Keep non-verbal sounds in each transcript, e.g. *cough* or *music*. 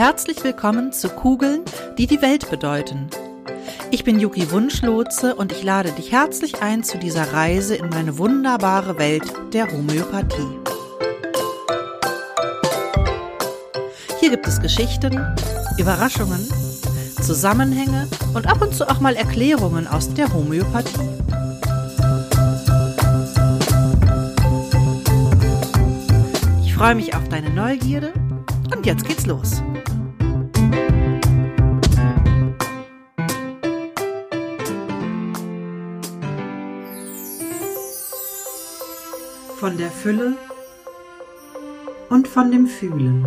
Herzlich willkommen zu Kugeln, die die Welt bedeuten. Ich bin Yuki Wunschlotze und ich lade dich herzlich ein zu dieser Reise in meine wunderbare Welt der Homöopathie. Hier gibt es Geschichten, Überraschungen, Zusammenhänge und ab und zu auch mal Erklärungen aus der Homöopathie. Ich freue mich auf deine Neugierde und jetzt geht's los. Von der Fülle und von dem Fühlen.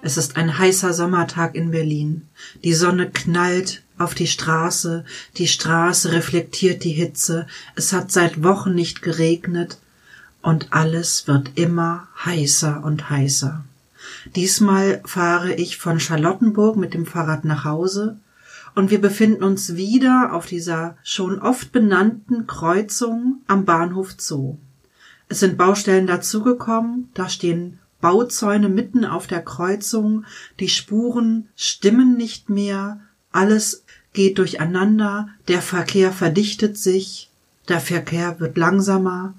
Es ist ein heißer Sommertag in Berlin. Die Sonne knallt auf die Straße, die Straße reflektiert die Hitze, es hat seit Wochen nicht geregnet, und alles wird immer heißer und heißer. Diesmal fahre ich von Charlottenburg mit dem Fahrrad nach Hause und wir befinden uns wieder auf dieser schon oft benannten Kreuzung am Bahnhof Zoo. Es sind Baustellen dazugekommen, da stehen Bauzäune mitten auf der Kreuzung, die Spuren stimmen nicht mehr, alles geht durcheinander, der Verkehr verdichtet sich, der Verkehr wird langsamer,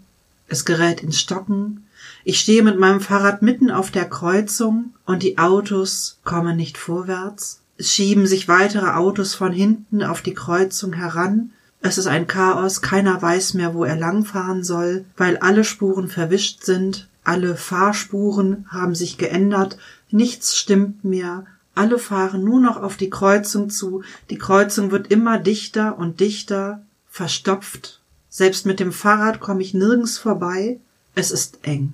es gerät ins Stocken. Ich stehe mit meinem Fahrrad mitten auf der Kreuzung und die Autos kommen nicht vorwärts. Es schieben sich weitere Autos von hinten auf die Kreuzung heran. Es ist ein Chaos, keiner weiß mehr, wo er langfahren soll, weil alle Spuren verwischt sind, alle Fahrspuren haben sich geändert, nichts stimmt mehr, alle fahren nur noch auf die Kreuzung zu, die Kreuzung wird immer dichter und dichter, verstopft, selbst mit dem Fahrrad komme ich nirgends vorbei. Es ist eng.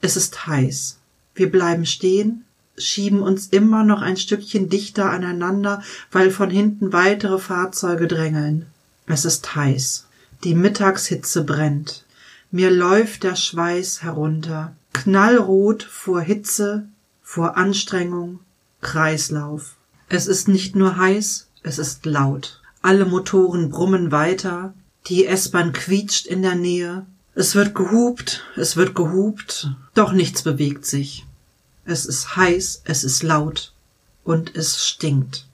Es ist heiß. Wir bleiben stehen, schieben uns immer noch ein Stückchen dichter aneinander, weil von hinten weitere Fahrzeuge drängeln. Es ist heiß. Die Mittagshitze brennt. Mir läuft der Schweiß herunter. Knallrot vor Hitze, vor Anstrengung, Kreislauf. Es ist nicht nur heiß, es ist laut. Alle Motoren brummen weiter, die S-Bahn quietscht in der Nähe. Es wird gehupt, es wird gehupt, doch nichts bewegt sich. Es ist heiß, es ist laut und es stinkt.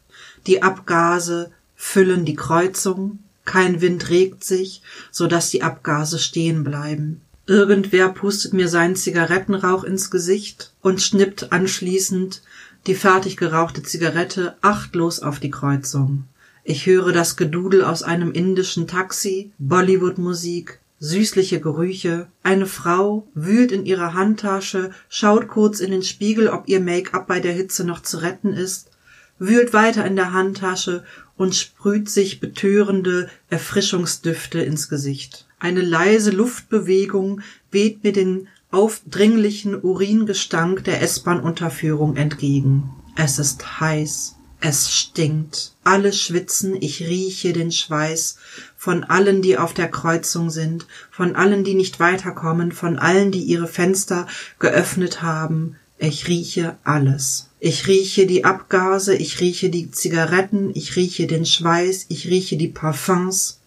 Die Abgase füllen die Kreuzung, kein Wind regt sich, so dass die Abgase stehen bleiben. Irgendwer pustet mir seinen Zigarettenrauch ins Gesicht und schnippt anschließend die fertig gerauchte Zigarette achtlos auf die Kreuzung. Ich höre das Gedudel aus einem indischen Taxi, Bollywood-Musik, süßliche Gerüche. Eine Frau wühlt in ihrer Handtasche, schaut kurz in den Spiegel, ob ihr Make-up bei der Hitze noch zu retten ist, wühlt weiter in der Handtasche und sprüht sich betörende Erfrischungsdüfte ins Gesicht. Eine leise Luftbewegung weht mir den aufdringlichen Uringestank der S-Bahn-Unterführung entgegen. Es ist heiß. Es stinkt. Alle schwitzen, ich rieche den Schweiß von allen, die auf der Kreuzung sind, von allen, die nicht weiterkommen, von allen, die ihre Fenster geöffnet haben. Ich rieche alles. Ich rieche die Abgase, ich rieche die Zigaretten, ich rieche den Schweiß, ich rieche die Parfums,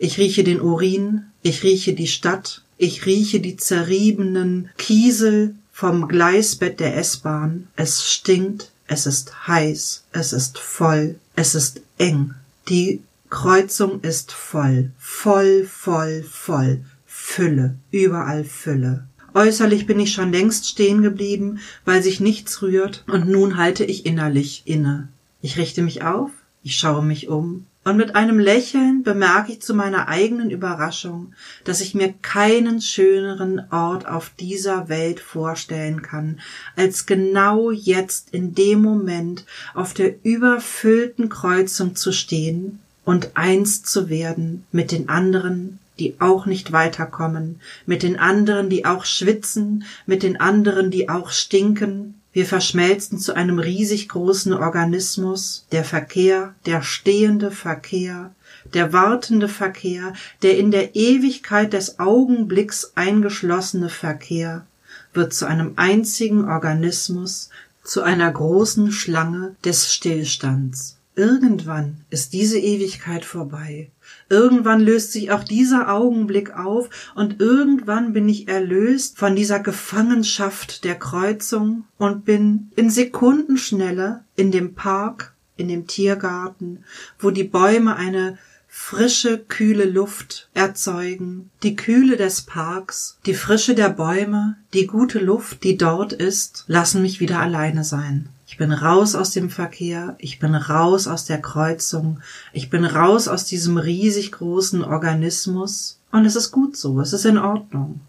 ich rieche den Urin, ich rieche die Stadt, ich rieche die zerriebenen Kiesel vom Gleisbett der S-Bahn. Es stinkt, es ist heiß, es ist voll, es ist eng. Die Kreuzung ist voll, voll, voll, voll. Fülle, überall Fülle. Äußerlich bin ich schon längst stehen geblieben, weil sich nichts rührt, und nun halte ich innerlich inne. Ich richte mich auf, ich schaue mich um, und mit einem Lächeln bemerke ich zu meiner eigenen Überraschung, dass ich mir keinen schöneren Ort auf dieser Welt vorstellen kann, als genau jetzt in dem Moment auf der überfüllten Kreuzung zu stehen und eins zu werden mit den anderen, die auch nicht weiterkommen, mit den anderen, die auch schwitzen, mit den anderen, die auch stinken, wir verschmelzen zu einem riesig großen Organismus, der Verkehr, der stehende Verkehr, der wartende Verkehr, der in der Ewigkeit des Augenblicks eingeschlossene Verkehr wird zu einem einzigen Organismus, zu einer großen Schlange des Stillstands. Irgendwann ist diese Ewigkeit vorbei. Irgendwann löst sich auch dieser Augenblick auf und irgendwann bin ich erlöst von dieser Gefangenschaft der Kreuzung und bin in Sekundenschnelle in dem Park, in dem Tiergarten, wo die Bäume eine frische, kühle Luft erzeugen, die Kühle des Parks, die Frische der Bäume, die gute Luft, die dort ist, lassen mich wieder alleine sein. Ich bin raus aus dem Verkehr, ich bin raus aus der Kreuzung, ich bin raus aus diesem riesig großen Organismus und es ist gut so, es ist in Ordnung.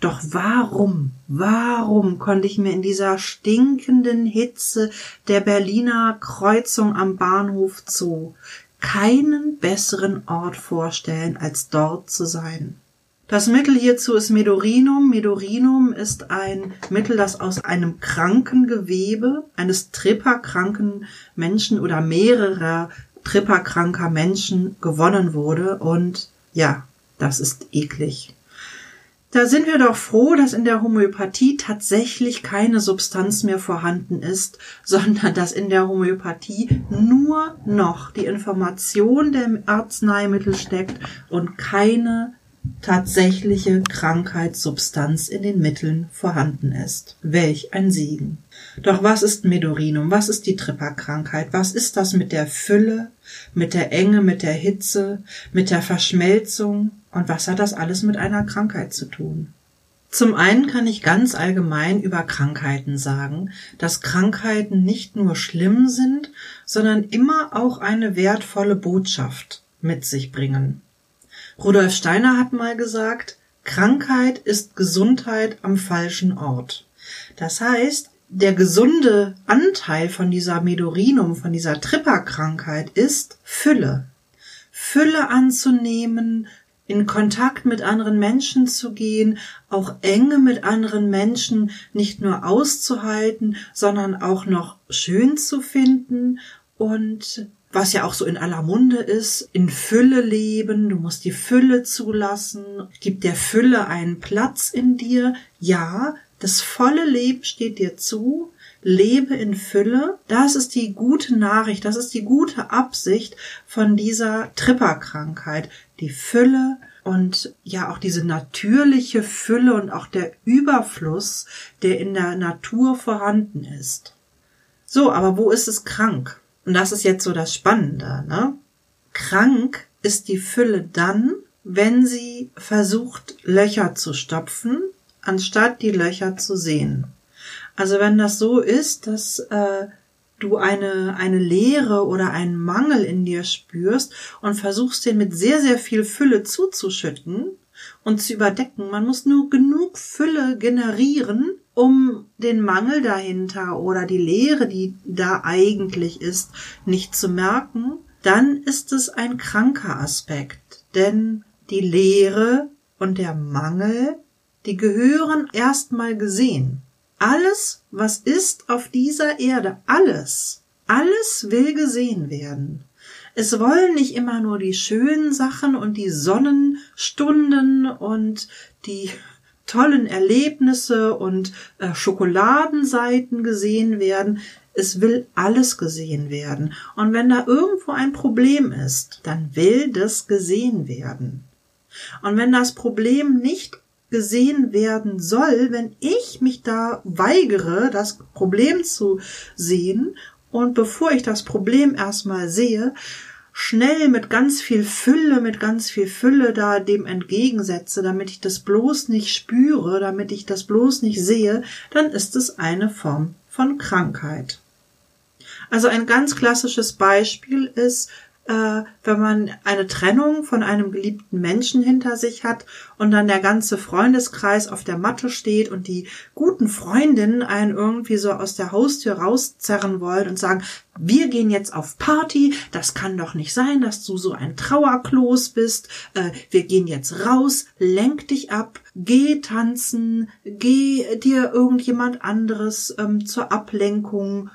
Doch warum, warum konnte ich mir in dieser stinkenden Hitze der Berliner Kreuzung am Bahnhof Zoo keinen besseren Ort vorstellen, als dort zu sein? Das Mittel hierzu ist Medorinum. Medorinum ist ein Mittel, das aus einem kranken Gewebe eines tripperkranken Menschen oder mehrerer tripperkranker Menschen gewonnen wurde. Und ja, das ist eklig. Da sind wir doch froh, dass in der Homöopathie tatsächlich keine Substanz mehr vorhanden ist, *laughs* sondern dass in der Homöopathie nur noch die Information der Arzneimittel steckt und keine tatsächliche Krankheitssubstanz in den Mitteln vorhanden ist. Welch ein Segen. Doch was ist Medorinum? Was ist die Tripperkrankheit? Was ist das mit der Fülle, mit der Enge, mit der Hitze, mit der Verschmelzung? Und was hat das alles mit einer Krankheit zu tun? Zum einen kann ich ganz allgemein über Krankheiten sagen, dass Krankheiten nicht nur schlimm sind, sondern immer auch eine wertvolle Botschaft mit sich bringen. Rudolf Steiner hat mal gesagt, Krankheit ist Gesundheit am falschen Ort. Das heißt, der gesunde Anteil von dieser Medorinum, von dieser Tripperkrankheit ist Fülle. Fülle anzunehmen, in Kontakt mit anderen Menschen zu gehen, auch Enge mit anderen Menschen nicht nur auszuhalten, sondern auch noch schön zu finden und was ja auch so in aller Munde ist, in Fülle leben, du musst die Fülle zulassen, gib der Fülle einen Platz in dir. Ja, das volle Leben steht dir zu, lebe in Fülle. Das ist die gute Nachricht, das ist die gute Absicht von dieser Tripperkrankheit. Die Fülle und ja auch diese natürliche Fülle und auch der Überfluss, der in der Natur vorhanden ist. So, aber wo ist es krank? Und das ist jetzt so das Spannende, ne? Krank ist die Fülle dann, wenn sie versucht, Löcher zu stopfen, anstatt die Löcher zu sehen. Also wenn das so ist, dass äh, du eine, eine Leere oder einen Mangel in dir spürst und versuchst den mit sehr, sehr viel Fülle zuzuschütten und zu überdecken. Man muss nur genug Fülle generieren, um den Mangel dahinter oder die Leere, die da eigentlich ist, nicht zu merken, dann ist es ein kranker Aspekt. Denn die Leere und der Mangel, die gehören erstmal gesehen. Alles, was ist auf dieser Erde, alles, alles will gesehen werden. Es wollen nicht immer nur die schönen Sachen und die Sonnenstunden und die tollen Erlebnisse und äh, Schokoladenseiten gesehen werden. Es will alles gesehen werden. Und wenn da irgendwo ein Problem ist, dann will das gesehen werden. Und wenn das Problem nicht gesehen werden soll, wenn ich mich da weigere, das Problem zu sehen und bevor ich das Problem erstmal sehe, schnell mit ganz viel Fülle, mit ganz viel Fülle da dem entgegensetze, damit ich das bloß nicht spüre, damit ich das bloß nicht sehe, dann ist es eine Form von Krankheit. Also ein ganz klassisches Beispiel ist, äh, wenn man eine Trennung von einem geliebten Menschen hinter sich hat und dann der ganze Freundeskreis auf der Matte steht und die guten Freundinnen einen irgendwie so aus der Haustür rauszerren wollen und sagen, wir gehen jetzt auf Party, das kann doch nicht sein, dass du so ein Trauerklos bist, äh, wir gehen jetzt raus, lenk dich ab, geh tanzen, geh dir irgendjemand anderes ähm, zur Ablenkung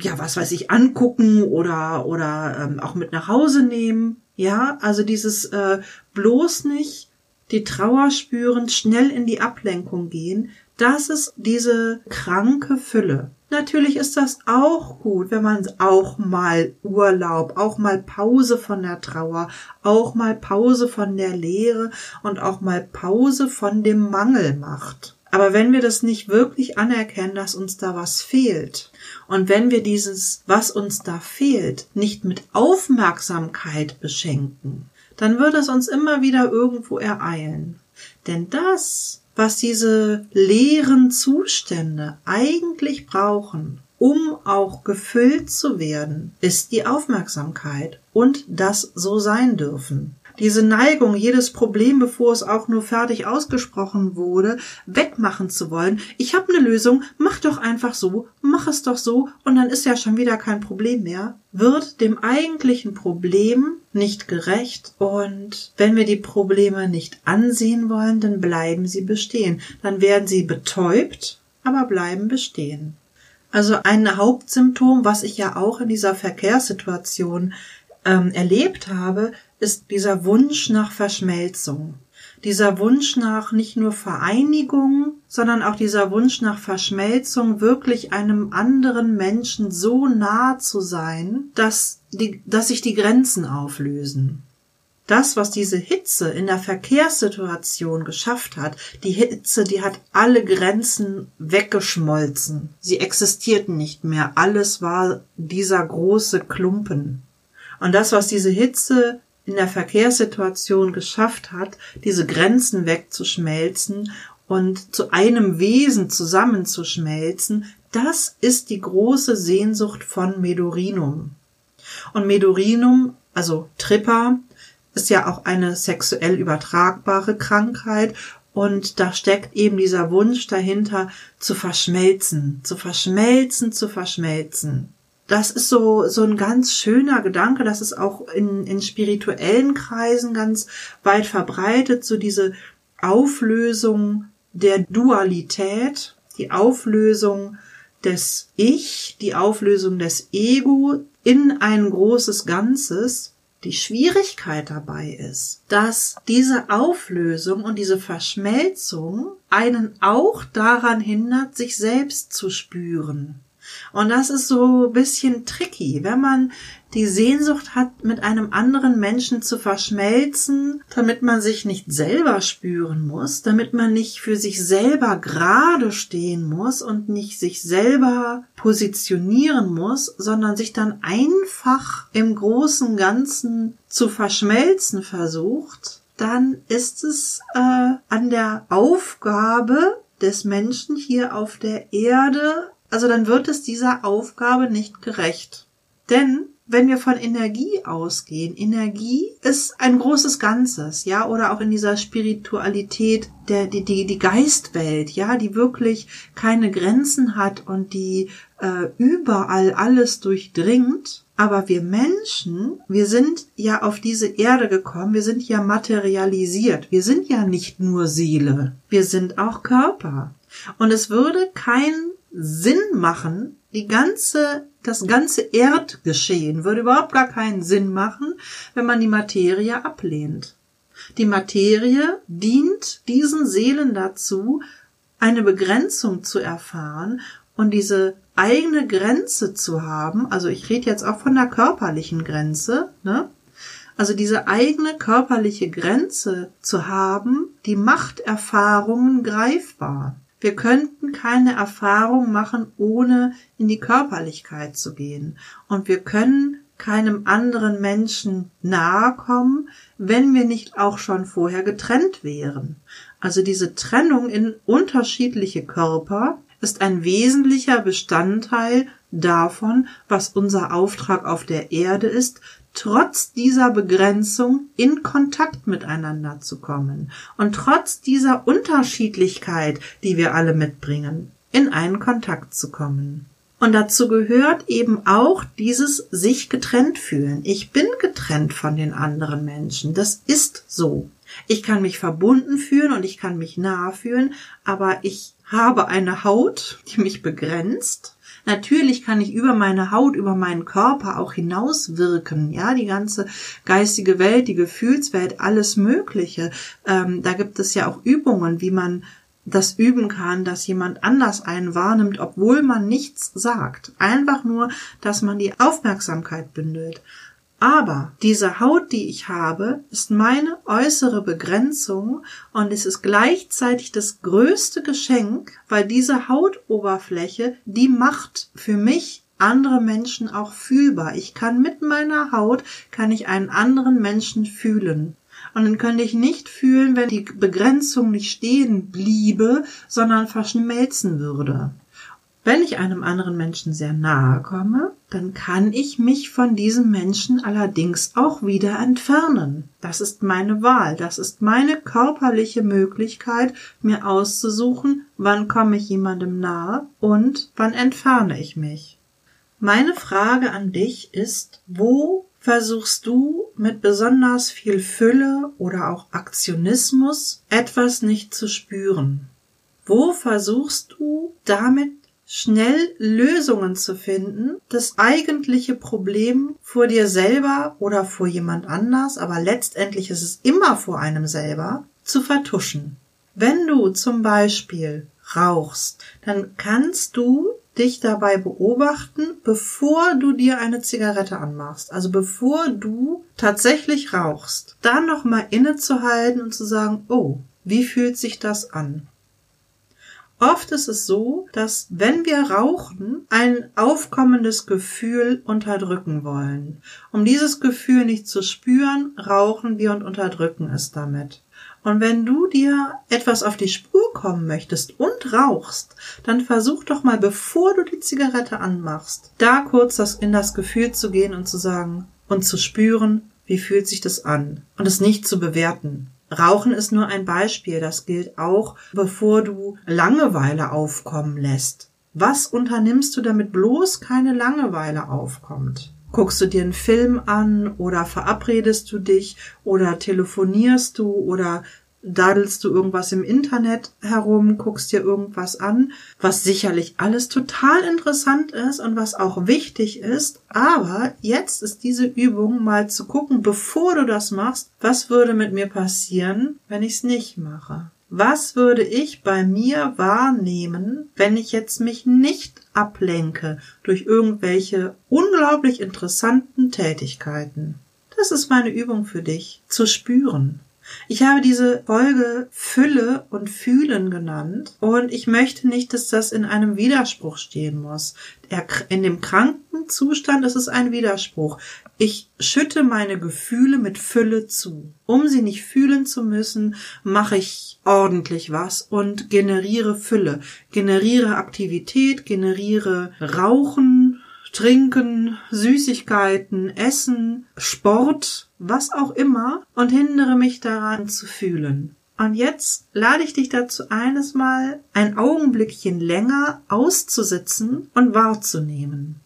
ja, was weiß ich, angucken oder, oder ähm, auch mit nach Hause nehmen. Ja, also dieses äh, bloß nicht die Trauer spüren, schnell in die Ablenkung gehen, das ist diese kranke Fülle. Natürlich ist das auch gut, wenn man auch mal Urlaub, auch mal Pause von der Trauer, auch mal Pause von der Lehre und auch mal Pause von dem Mangel macht. Aber wenn wir das nicht wirklich anerkennen, dass uns da was fehlt, und wenn wir dieses, was uns da fehlt, nicht mit Aufmerksamkeit beschenken, dann wird es uns immer wieder irgendwo ereilen. Denn das, was diese leeren Zustände eigentlich brauchen, um auch gefüllt zu werden, ist die Aufmerksamkeit und das so sein dürfen diese Neigung, jedes Problem, bevor es auch nur fertig ausgesprochen wurde, wegmachen zu wollen. Ich habe eine Lösung, mach doch einfach so, mach es doch so und dann ist ja schon wieder kein Problem mehr, wird dem eigentlichen Problem nicht gerecht und wenn wir die Probleme nicht ansehen wollen, dann bleiben sie bestehen. Dann werden sie betäubt, aber bleiben bestehen. Also ein Hauptsymptom, was ich ja auch in dieser Verkehrssituation ähm, erlebt habe, ist dieser Wunsch nach Verschmelzung. Dieser Wunsch nach nicht nur Vereinigung, sondern auch dieser Wunsch nach Verschmelzung, wirklich einem anderen Menschen so nah zu sein, dass, die, dass sich die Grenzen auflösen. Das, was diese Hitze in der Verkehrssituation geschafft hat, die Hitze, die hat alle Grenzen weggeschmolzen. Sie existierten nicht mehr. Alles war dieser große Klumpen. Und das, was diese Hitze in der Verkehrssituation geschafft hat, diese Grenzen wegzuschmelzen und zu einem Wesen zusammenzuschmelzen, das ist die große Sehnsucht von Medorinum. Und Medorinum, also Tripper, ist ja auch eine sexuell übertragbare Krankheit und da steckt eben dieser Wunsch dahinter, zu verschmelzen, zu verschmelzen, zu verschmelzen das ist so, so ein ganz schöner Gedanke, das ist auch in, in spirituellen Kreisen ganz weit verbreitet, so diese Auflösung der Dualität, die Auflösung des Ich, die Auflösung des Ego in ein großes Ganzes. Die Schwierigkeit dabei ist, dass diese Auflösung und diese Verschmelzung einen auch daran hindert, sich selbst zu spüren. Und das ist so ein bisschen tricky, wenn man die Sehnsucht hat, mit einem anderen Menschen zu verschmelzen, damit man sich nicht selber spüren muss, damit man nicht für sich selber gerade stehen muss und nicht sich selber positionieren muss, sondern sich dann einfach im großen Ganzen zu verschmelzen versucht, dann ist es äh, an der Aufgabe des Menschen hier auf der Erde also dann wird es dieser Aufgabe nicht gerecht. Denn wenn wir von Energie ausgehen, Energie ist ein großes Ganzes, ja, oder auch in dieser Spiritualität, der, die, die, die Geistwelt, ja, die wirklich keine Grenzen hat und die äh, überall alles durchdringt. Aber wir Menschen, wir sind ja auf diese Erde gekommen, wir sind ja materialisiert, wir sind ja nicht nur Seele, wir sind auch Körper. Und es würde kein Sinn machen, die ganze, das ganze Erdgeschehen würde überhaupt gar keinen Sinn machen, wenn man die Materie ablehnt. Die Materie dient diesen Seelen dazu, eine Begrenzung zu erfahren und diese eigene Grenze zu haben, also ich rede jetzt auch von der körperlichen Grenze, ne? Also diese eigene körperliche Grenze zu haben, die macht Erfahrungen greifbar. Wir könnten keine Erfahrung machen, ohne in die Körperlichkeit zu gehen. Und wir können keinem anderen Menschen nahe kommen, wenn wir nicht auch schon vorher getrennt wären. Also diese Trennung in unterschiedliche Körper ist ein wesentlicher Bestandteil davon, was unser Auftrag auf der Erde ist, trotz dieser Begrenzung in Kontakt miteinander zu kommen und trotz dieser Unterschiedlichkeit, die wir alle mitbringen, in einen Kontakt zu kommen. Und dazu gehört eben auch dieses sich getrennt fühlen. Ich bin getrennt von den anderen Menschen. Das ist so. Ich kann mich verbunden fühlen und ich kann mich nah fühlen, aber ich habe eine Haut, die mich begrenzt. Natürlich kann ich über meine Haut, über meinen Körper auch hinauswirken. Ja, die ganze geistige Welt, die Gefühlswelt, alles Mögliche. Ähm, da gibt es ja auch Übungen, wie man das üben kann, dass jemand anders einen wahrnimmt, obwohl man nichts sagt. Einfach nur, dass man die Aufmerksamkeit bündelt. Aber diese Haut, die ich habe, ist meine äußere Begrenzung und es ist gleichzeitig das größte Geschenk, weil diese Hautoberfläche, die macht für mich andere Menschen auch fühlbar. Ich kann mit meiner Haut, kann ich einen anderen Menschen fühlen. Und dann könnte ich nicht fühlen, wenn die Begrenzung nicht stehen bliebe, sondern verschmelzen würde. Wenn ich einem anderen Menschen sehr nahe komme, dann kann ich mich von diesem Menschen allerdings auch wieder entfernen. Das ist meine Wahl, das ist meine körperliche Möglichkeit, mir auszusuchen, wann komme ich jemandem nahe und wann entferne ich mich. Meine Frage an dich ist, wo versuchst du mit besonders viel Fülle oder auch Aktionismus etwas nicht zu spüren? Wo versuchst du damit schnell Lösungen zu finden, das eigentliche Problem vor dir selber oder vor jemand anders, aber letztendlich ist es immer vor einem selber, zu vertuschen. Wenn du zum Beispiel rauchst, dann kannst du dich dabei beobachten, bevor du dir eine Zigarette anmachst. Also bevor du tatsächlich rauchst, dann nochmal innezuhalten und zu sagen, oh, wie fühlt sich das an? Oft ist es so, dass wenn wir rauchen, ein aufkommendes Gefühl unterdrücken wollen. Um dieses Gefühl nicht zu spüren, rauchen wir und unterdrücken es damit. Und wenn du dir etwas auf die Spur kommen möchtest und rauchst, dann versuch doch mal, bevor du die Zigarette anmachst, da kurz in das Gefühl zu gehen und zu sagen und zu spüren, wie fühlt sich das an und es nicht zu bewerten. Rauchen ist nur ein Beispiel, das gilt auch, bevor du Langeweile aufkommen lässt. Was unternimmst du, damit bloß keine Langeweile aufkommt? Guckst du dir einen Film an oder verabredest du dich oder telefonierst du oder dadelst du irgendwas im Internet herum, guckst dir irgendwas an, was sicherlich alles total interessant ist und was auch wichtig ist. Aber jetzt ist diese Übung mal zu gucken, bevor du das machst, was würde mit mir passieren, wenn ich es nicht mache? Was würde ich bei mir wahrnehmen, wenn ich jetzt mich nicht ablenke durch irgendwelche unglaublich interessanten Tätigkeiten? Das ist meine Übung für dich, zu spüren. Ich habe diese Folge Fülle und Fühlen genannt und ich möchte nicht, dass das in einem Widerspruch stehen muss. In dem kranken Zustand ist es ein Widerspruch. Ich schütte meine Gefühle mit Fülle zu. Um sie nicht fühlen zu müssen, mache ich ordentlich was und generiere Fülle, generiere Aktivität, generiere Rauchen, Trinken, Süßigkeiten, Essen, Sport, was auch immer und hindere mich daran zu fühlen. Und jetzt lade ich dich dazu eines Mal ein Augenblickchen länger auszusitzen und wahrzunehmen.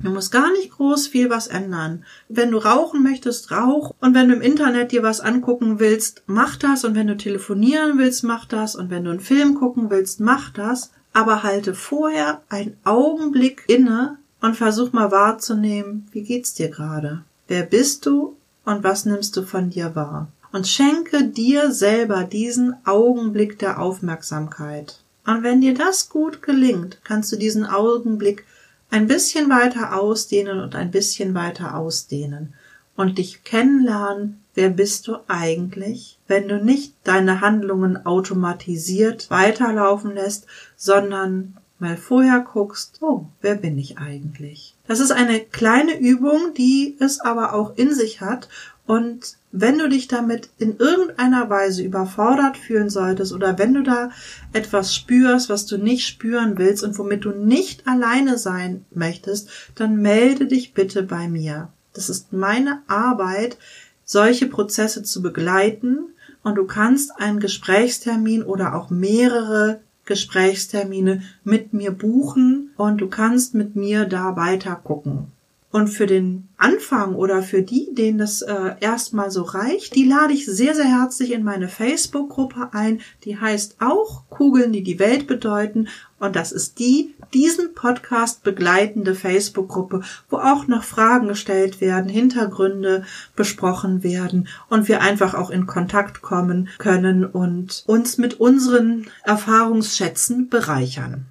Du musst gar nicht groß viel was ändern. Wenn du rauchen möchtest, rauch. Und wenn du im Internet dir was angucken willst, mach das. Und wenn du telefonieren willst, mach das. Und wenn du einen Film gucken willst, mach das. Aber halte vorher einen Augenblick inne und versuch mal wahrzunehmen, wie geht's dir gerade? Wer bist du und was nimmst du von dir wahr? Und schenke dir selber diesen Augenblick der Aufmerksamkeit. Und wenn dir das gut gelingt, kannst du diesen Augenblick ein bisschen weiter ausdehnen und ein bisschen weiter ausdehnen und dich kennenlernen, wer bist du eigentlich, wenn du nicht deine Handlungen automatisiert weiterlaufen lässt, sondern mal vorher guckst, oh, wer bin ich eigentlich? Das ist eine kleine Übung, die es aber auch in sich hat und wenn du dich damit in irgendeiner Weise überfordert fühlen solltest oder wenn du da etwas spürst, was du nicht spüren willst und womit du nicht alleine sein möchtest, dann melde dich bitte bei mir. Das ist meine Arbeit, solche Prozesse zu begleiten und du kannst einen Gesprächstermin oder auch mehrere Gesprächstermine mit mir buchen und du kannst mit mir da weiter gucken. Und für den Anfang oder für die, denen das äh, erstmal so reicht, die lade ich sehr, sehr herzlich in meine Facebook-Gruppe ein. Die heißt auch Kugeln, die die Welt bedeuten. Und das ist die, diesen Podcast begleitende Facebook-Gruppe, wo auch noch Fragen gestellt werden, Hintergründe besprochen werden und wir einfach auch in Kontakt kommen können und uns mit unseren Erfahrungsschätzen bereichern.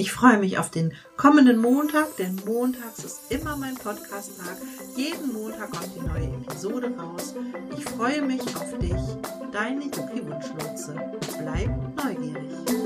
Ich freue mich auf den kommenden Montag, denn montags ist immer mein Podcast-Tag. Jeden Montag kommt die neue Episode raus. Ich freue mich auf dich. Deine Yuki Wunschlotse. Bleib neugierig.